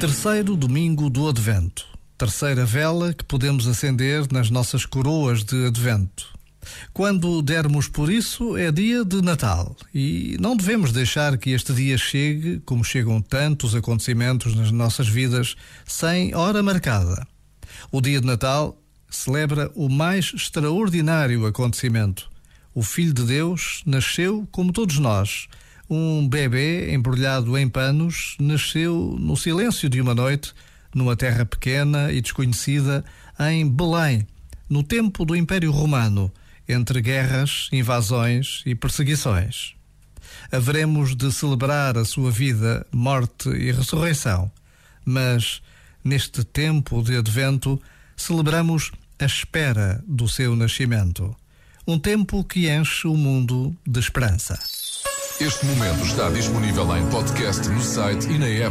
Terceiro domingo do Advento. Terceira vela que podemos acender nas nossas coroas de Advento. Quando dermos por isso, é dia de Natal e não devemos deixar que este dia chegue, como chegam tantos acontecimentos nas nossas vidas, sem hora marcada. O dia de Natal celebra o mais extraordinário acontecimento. O Filho de Deus nasceu como todos nós um bebê embrulhado em panos nasceu no silêncio de uma noite, numa terra pequena e desconhecida, em Belém, no tempo do Império Romano, entre guerras, invasões e perseguições. Haveremos de celebrar a sua vida, morte e ressurreição, mas neste tempo de advento celebramos a espera do seu nascimento. Um tempo que enche o mundo de esperança. Este momento está disponível em podcast no site e na app.